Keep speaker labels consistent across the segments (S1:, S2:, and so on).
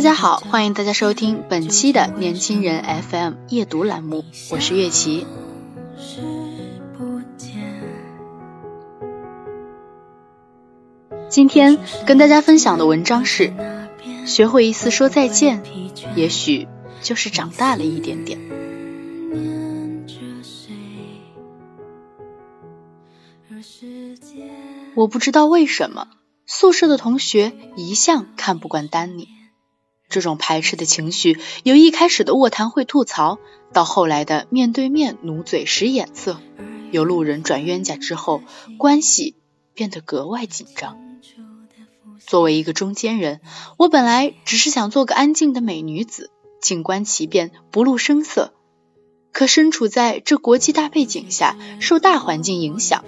S1: 大家好，欢迎大家收听本期的年轻人 FM 夜读栏目，我是月琪。今天跟大家分享的文章是：学会一次说再见，也许就是长大了一点点。我不知道为什么，宿舍的同学一向看不惯丹尼。这种排斥的情绪，由一开始的卧谈会吐槽，到后来的面对面努嘴使眼色，由路人转冤家之后，关系变得格外紧张。作为一个中间人，我本来只是想做个安静的美女子，静观其变，不露声色。可身处在这国际大背景下，受大环境影响，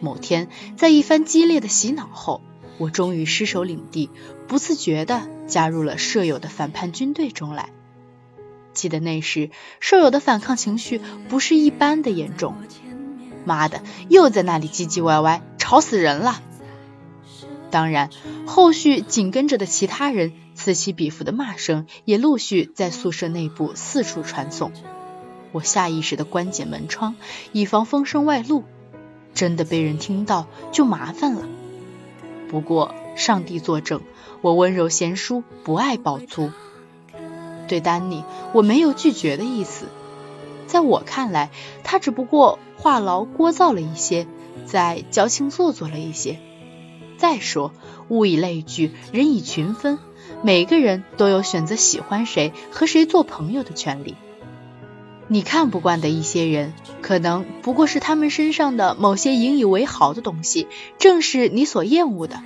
S1: 某天在一番激烈的洗脑后，我终于失守领地，不自觉的。加入了舍友的反叛军队中来。记得那时，舍友的反抗情绪不是一般的严重。妈的，又在那里唧唧歪歪，吵死人了！当然，后续紧跟着的其他人此起彼伏的骂声也陆续在宿舍内部四处传送。我下意识的关紧门窗，以防风声外露。真的被人听到就麻烦了。不过，上帝作证。我温柔贤淑，不爱爆粗。对丹尼，我没有拒绝的意思。在我看来，他只不过话痨聒噪了一些，在矫情做作了一些。再说，物以类聚，人以群分，每个人都有选择喜欢谁和谁做朋友的权利。你看不惯的一些人，可能不过是他们身上的某些引以为豪的东西，正是你所厌恶的。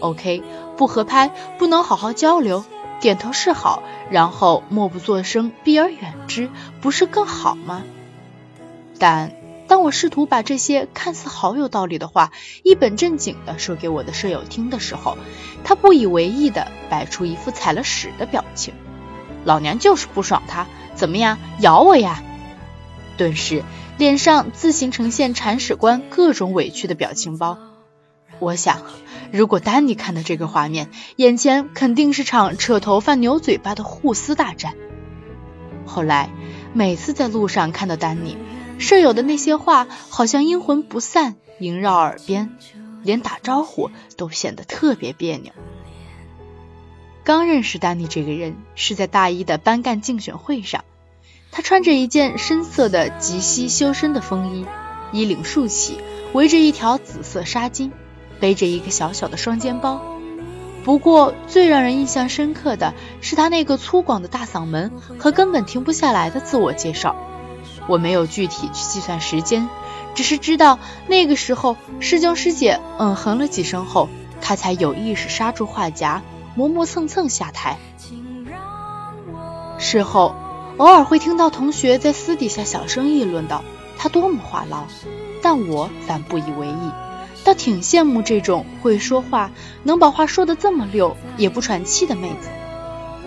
S1: OK，不合拍，不能好好交流，点头示好，然后默不作声，避而远之，不是更好吗？但当我试图把这些看似好有道理的话一本正经的说给我的舍友听的时候，他不以为意的摆出一副踩了屎的表情。老娘就是不爽他，怎么样，咬我呀！顿时脸上自行呈现铲屎官各种委屈的表情包。我想。如果丹尼看到这个画面，眼前肯定是场扯头发、扭嘴巴的互撕大战。后来，每次在路上看到丹尼，舍友的那些话好像阴魂不散，萦绕耳边，连打招呼都显得特别别扭。刚认识丹尼这个人是在大一的班干竞选会上，他穿着一件深色的及膝修身的风衣，衣领竖起，围着一条紫色纱巾。背着一个小小的双肩包，不过最让人印象深刻的是他那个粗犷的大嗓门和根本停不下来的自我介绍。我没有具体去计算时间，只是知道那个时候师兄师姐嗯哼了几声后，他才有意识刹住话匣，磨磨蹭蹭下台。事后偶尔会听到同学在私底下小声议论道他多么话唠，但我反不以为意。倒挺羡慕这种会说话、能把话说得这么溜也不喘气的妹子，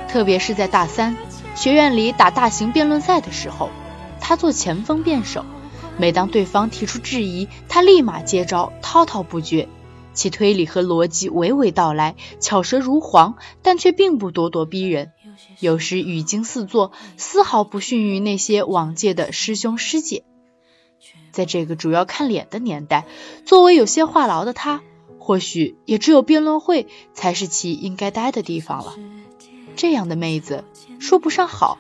S1: 特别是在大三学院里打大型辩论赛的时候，她做前锋辩手，每当对方提出质疑，她立马接招，滔滔不绝，其推理和逻辑娓娓道来，巧舌如簧，但却并不咄咄逼人，有时语惊四座，丝毫不逊于那些往届的师兄师姐。在这个主要看脸的年代，作为有些话痨的他，或许也只有辩论会才是其应该待的地方了。这样的妹子说不上好，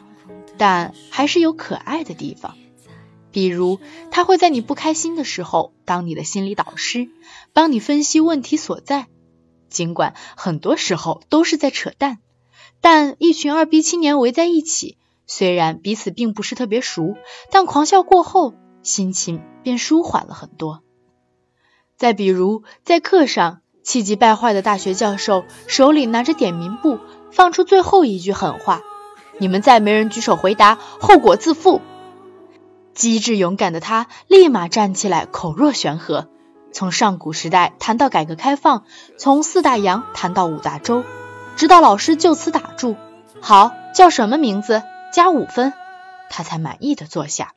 S1: 但还是有可爱的地方。比如，他会在你不开心的时候当你的心理导师，帮你分析问题所在。尽管很多时候都是在扯淡，但一群二逼青年围在一起，虽然彼此并不是特别熟，但狂笑过后，心情便舒缓了很多。再比如，在课上，气急败坏的大学教授手里拿着点名簿，放出最后一句狠话：“你们再没人举手回答，后果自负。”机智勇敢的他立马站起来，口若悬河，从上古时代谈到改革开放，从四大洋谈到五大洲，直到老师就此打住。好，叫什么名字？加五分，他才满意的坐下。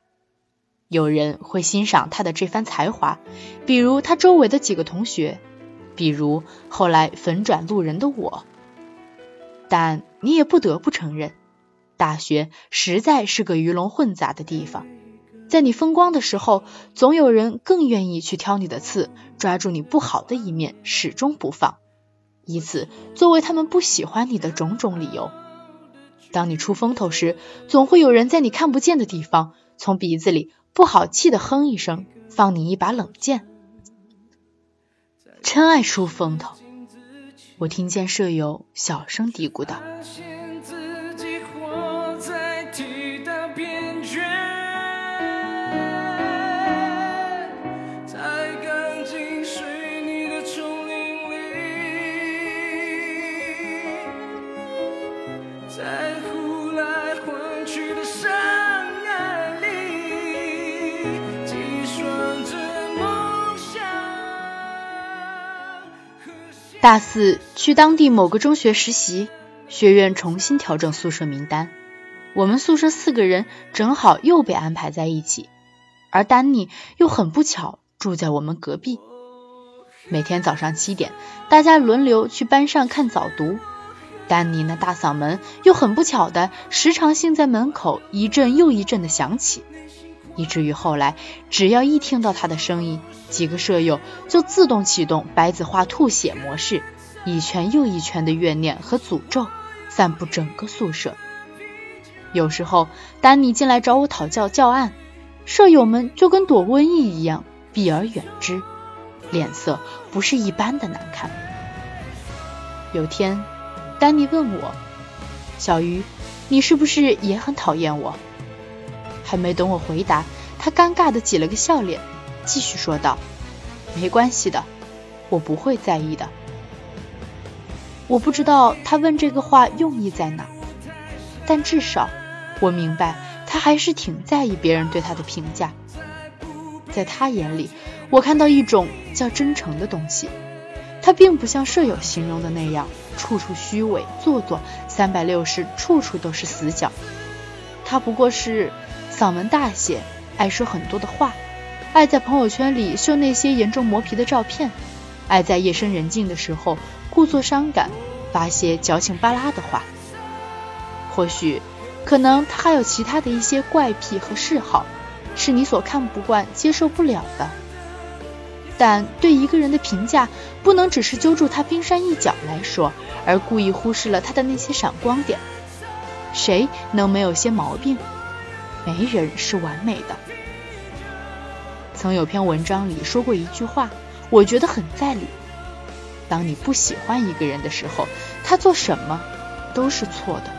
S1: 有人会欣赏他的这番才华，比如他周围的几个同学，比如后来粉转路人的我。但你也不得不承认，大学实在是个鱼龙混杂的地方。在你风光的时候，总有人更愿意去挑你的刺，抓住你不好的一面，始终不放，以此作为他们不喜欢你的种种理由。当你出风头时，总会有人在你看不见的地方，从鼻子里不好气的哼一声，放你一把冷箭。真爱出风头，我听见舍友小声嘀咕道。大四去当地某个中学实习，学院重新调整宿舍名单，我们宿舍四个人正好又被安排在一起，而丹尼又很不巧住在我们隔壁。每天早上七点，大家轮流去班上看早读，丹尼那大嗓门又很不巧的时常性在门口一阵又一阵的响起。以至于后来，只要一听到他的声音，几个舍友就自动启动白子画吐血模式，一圈又一圈的怨念和诅咒散布整个宿舍。有时候，丹尼进来找我讨教教案，舍友们就跟躲瘟疫一样避而远之，脸色不是一般的难看。有天，丹尼问我：“小鱼，你是不是也很讨厌我？”还没等我回答，他尴尬的挤了个笑脸，继续说道：“没关系的，我不会在意的。”我不知道他问这个话用意在哪，但至少我明白他还是挺在意别人对他的评价。在他眼里，我看到一种叫真诚的东西。他并不像舍友形容的那样，处处虚伪做作，三百六十处处都是死角。他不过是。嗓门大些，爱说很多的话，爱在朋友圈里秀那些严重磨皮的照片，爱在夜深人静的时候故作伤感，发些矫情巴拉的话。或许，可能他还有其他的一些怪癖和嗜好，是你所看不惯、接受不了的。但对一个人的评价，不能只是揪住他冰山一角来说，而故意忽视了他的那些闪光点。谁能没有些毛病？没人是完美的。曾有篇文章里说过一句话，我觉得很在理：当你不喜欢一个人的时候，他做什么都是错的。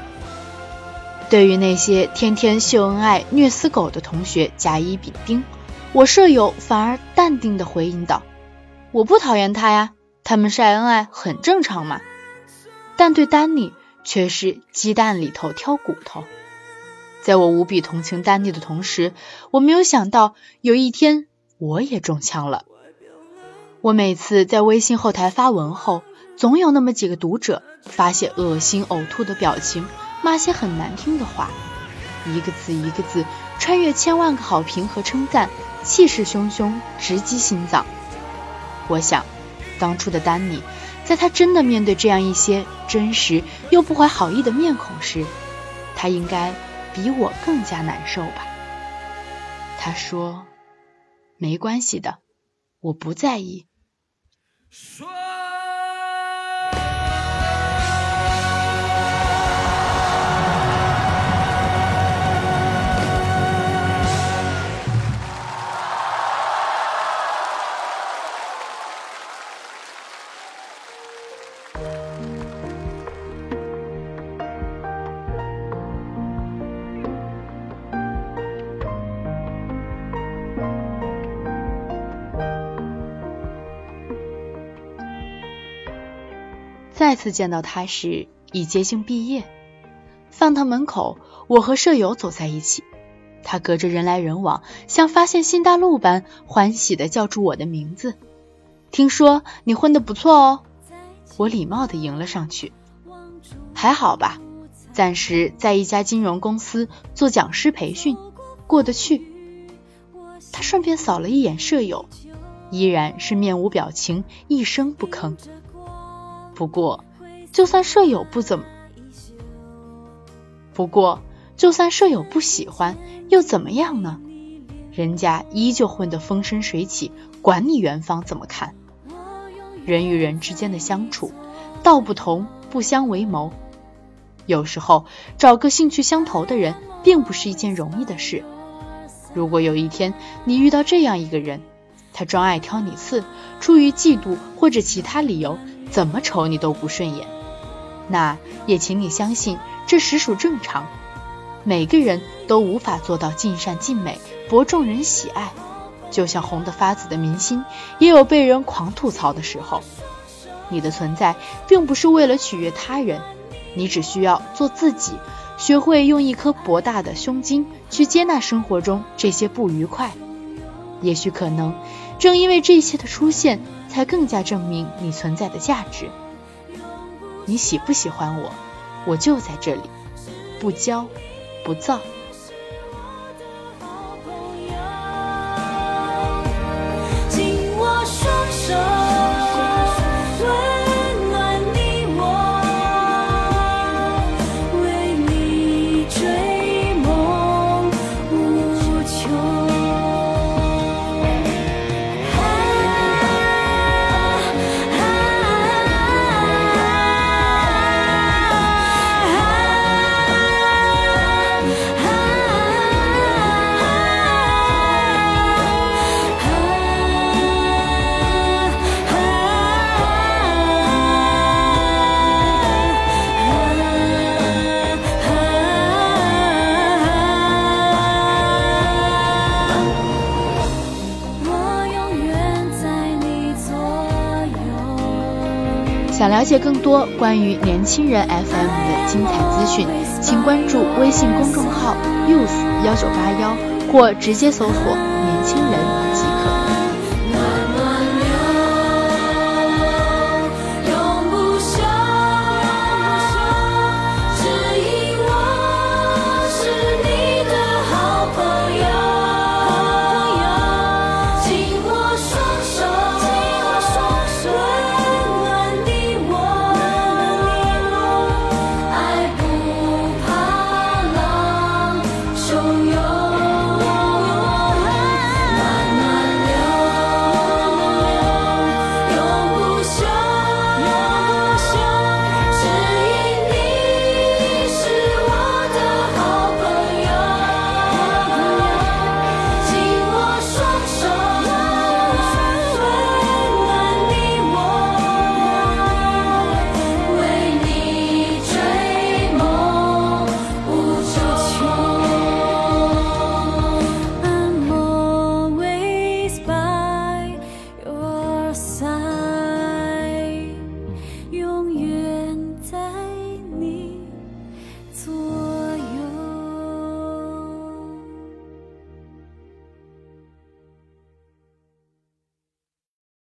S1: 对于那些天天秀恩爱、虐死狗的同学甲乙丙丁，我舍友反而淡定的回应道：“我不讨厌他呀，他们晒恩爱很正常嘛。”但对丹尼却是鸡蛋里头挑骨头。在我无比同情丹尼的同时，我没有想到有一天我也中枪了。我每次在微信后台发文后，总有那么几个读者发些恶心呕吐的表情，骂些很难听的话，一个字一个字穿越千万个好评和称赞，气势汹汹，直击心脏。我想，当初的丹尼，在他真的面对这样一些真实又不怀好意的面孔时，他应该。比我更加难受吧？他说：“没关系的，我不在意。”再次见到他时已接近毕业。饭堂门口，我和舍友走在一起，他隔着人来人往，像发现新大陆般欢喜地叫出我的名字。听说你混得不错哦，我礼貌地迎了上去。还好吧，暂时在一家金融公司做讲师培训，过得去。他顺便扫了一眼舍友，依然是面无表情，一声不吭。不过，就算舍友不怎么，不过就算舍友不喜欢，又怎么样呢？人家依旧混得风生水起，管你元芳怎么看。人与人之间的相处，道不同不相为谋。有时候找个兴趣相投的人，并不是一件容易的事。如果有一天你遇到这样一个人，他专爱挑你刺，出于嫉妒或者其他理由，怎么瞅你都不顺眼，那也请你相信，这实属正常。每个人都无法做到尽善尽美，博众人喜爱。就像红得发紫的明星，也有被人狂吐槽的时候。你的存在并不是为了取悦他人，你只需要做自己。学会用一颗博大的胸襟去接纳生活中这些不愉快，也许可能正因为这些的出现，才更加证明你存在的价值。你喜不喜欢我，我就在这里，不骄不躁。想了解更多关于年轻人 FM 的精彩资讯，请关注微信公众号 “use 幺九八幺，或直接搜索年轻人。